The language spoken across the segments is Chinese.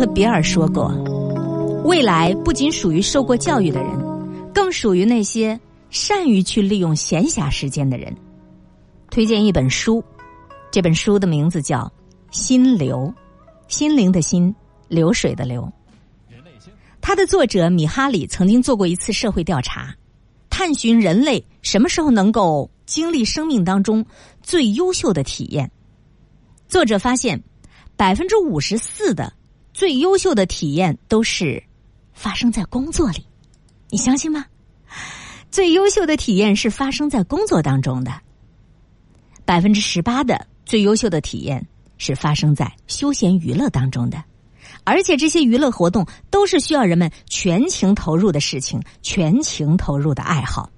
特·比尔说过：“未来不仅属于受过教育的人，更属于那些善于去利用闲暇时间的人。”推荐一本书，这本书的名字叫《心流》，心灵的心，流水的流。它的作者米哈里曾经做过一次社会调查，探寻人类什么时候能够经历生命当中最优秀的体验。作者发现，百分之五十四的最优秀的体验都是发生在工作里，你相信吗？最优秀的体验是发生在工作当中的。百分之十八的最优秀的体验是发生在休闲娱乐当中的，而且这些娱乐活动都是需要人们全情投入的事情，全情投入的爱好。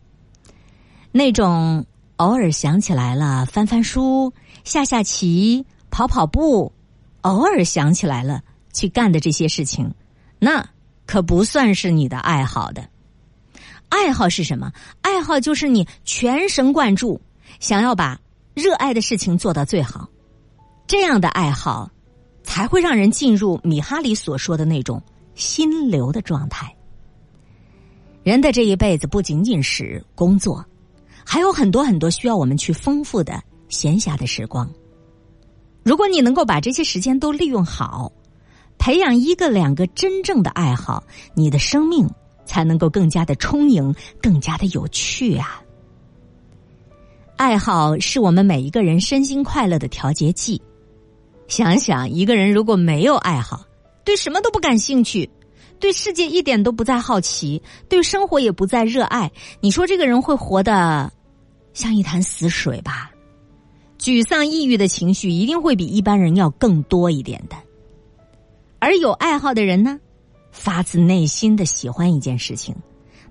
那种偶尔想起来了翻翻书、下下棋。跑跑步，偶尔想起来了去干的这些事情，那可不算是你的爱好的。爱好是什么？爱好就是你全神贯注，想要把热爱的事情做到最好。这样的爱好，才会让人进入米哈里所说的那种心流的状态。人的这一辈子不仅仅是工作，还有很多很多需要我们去丰富的闲暇的时光。如果你能够把这些时间都利用好，培养一个两个真正的爱好，你的生命才能够更加的充盈，更加的有趣啊！爱好是我们每一个人身心快乐的调节剂。想想一个人如果没有爱好，对什么都不感兴趣，对世界一点都不再好奇，对生活也不再热爱，你说这个人会活得像一潭死水吧？沮丧、抑郁的情绪一定会比一般人要更多一点的，而有爱好的人呢，发自内心的喜欢一件事情，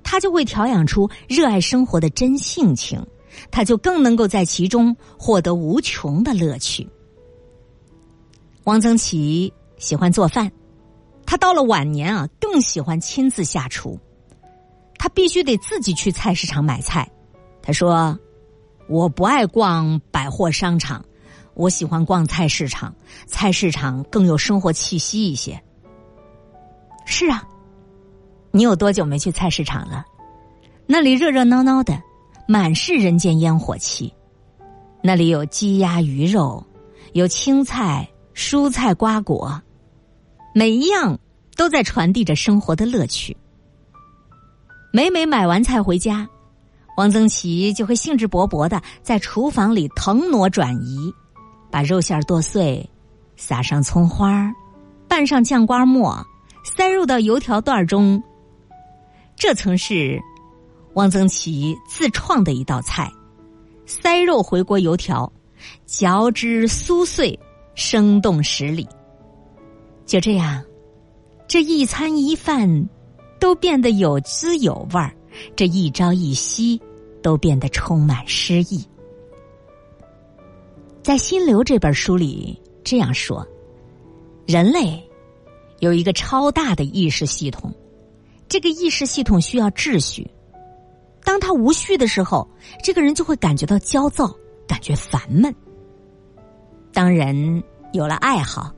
他就会调养出热爱生活的真性情，他就更能够在其中获得无穷的乐趣。汪曾祺喜欢做饭，他到了晚年啊，更喜欢亲自下厨，他必须得自己去菜市场买菜，他说。我不爱逛百货商场，我喜欢逛菜市场。菜市场更有生活气息一些。是啊，你有多久没去菜市场了？那里热热闹闹的，满是人间烟火气。那里有鸡鸭鱼肉，有青菜、蔬菜、瓜果，每一样都在传递着生活的乐趣。每每买完菜回家。汪曾祺就会兴致勃勃的在厨房里腾挪转移，把肉馅剁碎，撒上葱花拌上酱瓜末，塞入到油条段中。这曾是汪曾祺自创的一道菜——塞肉回锅油条，嚼之酥碎，生动十里。就这样，这一餐一饭都变得有滋有味儿。这一朝一夕，都变得充满诗意。在《心流》这本书里这样说：人类有一个超大的意识系统，这个意识系统需要秩序。当他无序的时候，这个人就会感觉到焦躁，感觉烦闷。当人有了爱好，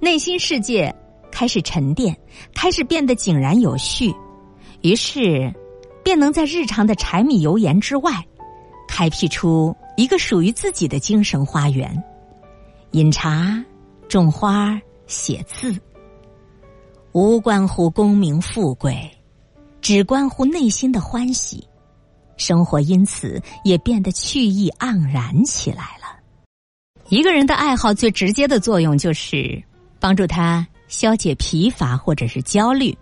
内心世界开始沉淀，开始变得井然有序，于是。便能在日常的柴米油盐之外，开辟出一个属于自己的精神花园。饮茶、种花、写字，无关乎功名富贵，只关乎内心的欢喜。生活因此也变得趣意盎然起来了。一个人的爱好最直接的作用就是帮助他消解疲乏或者是焦虑，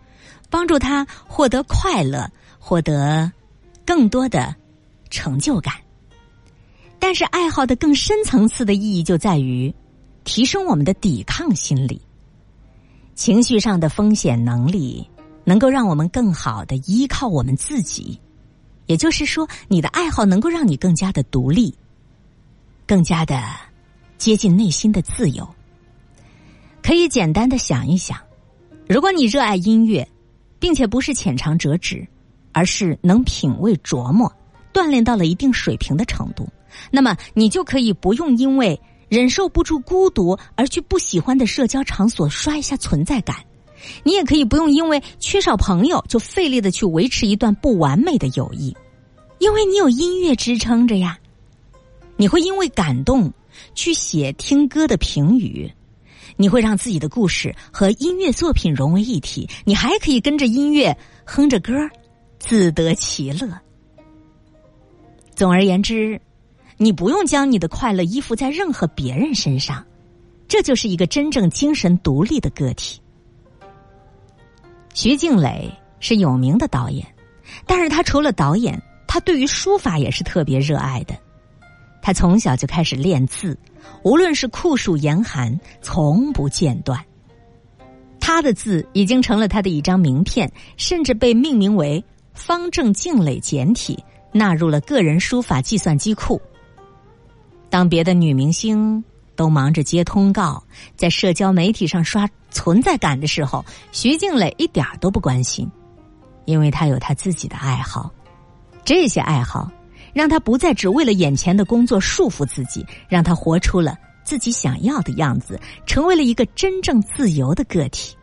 帮助他获得快乐。获得更多的成就感，但是爱好的更深层次的意义就在于提升我们的抵抗心理、情绪上的风险能力，能够让我们更好的依靠我们自己。也就是说，你的爱好能够让你更加的独立，更加的接近内心的自由。可以简单的想一想，如果你热爱音乐，并且不是浅尝辄止。而是能品味琢磨，锻炼到了一定水平的程度，那么你就可以不用因为忍受不住孤独而去不喜欢的社交场所刷一下存在感。你也可以不用因为缺少朋友就费力的去维持一段不完美的友谊，因为你有音乐支撑着呀。你会因为感动去写听歌的评语，你会让自己的故事和音乐作品融为一体，你还可以跟着音乐哼着歌，自得其乐。总而言之，你不用将你的快乐依附在任何别人身上，这就是一个真正精神独立的个体。徐静蕾是有名的导演，但是他除了导演，他对于书法也是特别热爱的。他从小就开始练字，无论是酷暑严寒，从不间断。他的字已经成了他的一张名片，甚至被命名为方正静蕾简体，纳入了个人书法计算机库。当别的女明星。都忙着接通告，在社交媒体上刷存在感的时候，徐静蕾一点都不关心，因为她有她自己的爱好。这些爱好让她不再只为了眼前的工作束缚自己，让她活出了自己想要的样子，成为了一个真正自由的个体。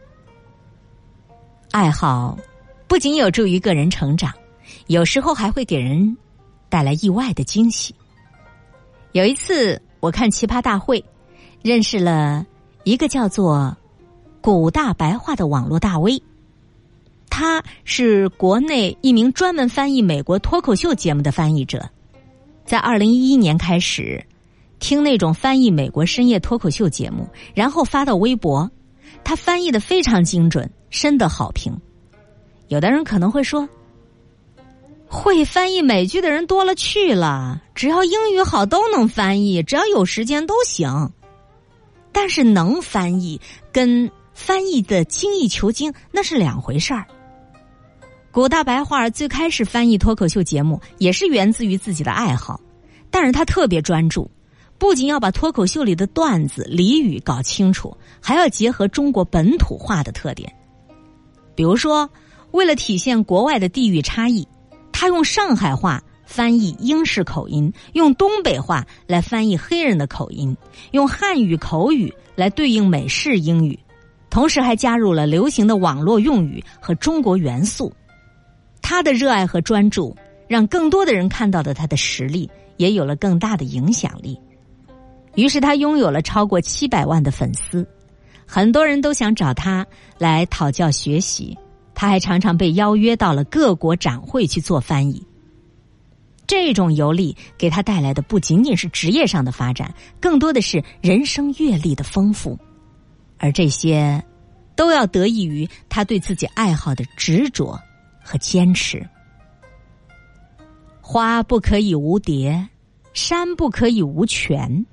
爱好不仅有助于个人成长，有时候还会给人带来意外的惊喜。有一次。我看《奇葩大会》，认识了一个叫做“古大白话”的网络大 V。他是国内一名专门翻译美国脱口秀节目的翻译者，在二零一一年开始听那种翻译美国深夜脱口秀节目，然后发到微博。他翻译的非常精准，深得好评。有的人可能会说。会翻译美剧的人多了去了，只要英语好都能翻译，只要有时间都行。但是能翻译跟翻译的精益求精那是两回事儿。古大白话最开始翻译脱口秀节目也是源自于自己的爱好，但是他特别专注，不仅要把脱口秀里的段子俚语搞清楚，还要结合中国本土化的特点。比如说，为了体现国外的地域差异。他用上海话翻译英式口音，用东北话来翻译黑人的口音，用汉语口语来对应美式英语，同时还加入了流行的网络用语和中国元素。他的热爱和专注，让更多的人看到了他的实力，也有了更大的影响力。于是他拥有了超过七百万的粉丝，很多人都想找他来讨教学习。他还常常被邀约到了各国展会去做翻译。这种游历给他带来的不仅仅是职业上的发展，更多的是人生阅历的丰富，而这些都要得益于他对自己爱好的执着和坚持。花不可以无蝶，山不可以无泉，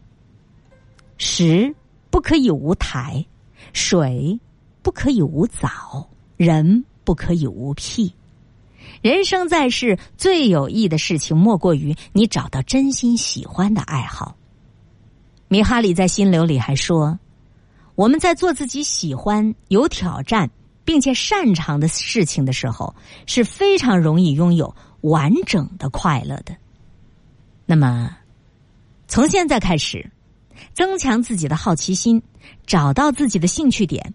石不可以无台，水不可以无藻，人。不可以无癖。人生在世，最有益的事情莫过于你找到真心喜欢的爱好。米哈里在《心流》里还说：“我们在做自己喜欢、有挑战并且擅长的事情的时候，是非常容易拥有完整的快乐的。”那么，从现在开始，增强自己的好奇心，找到自己的兴趣点。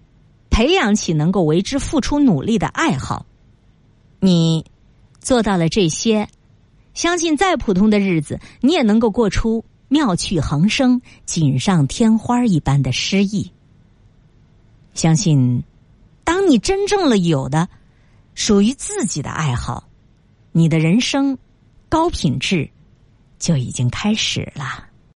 培养起能够为之付出努力的爱好，你做到了这些，相信再普通的日子，你也能够过出妙趣横生、锦上添花一般的诗意。相信，当你真正了有的属于自己的爱好，你的人生高品质就已经开始了。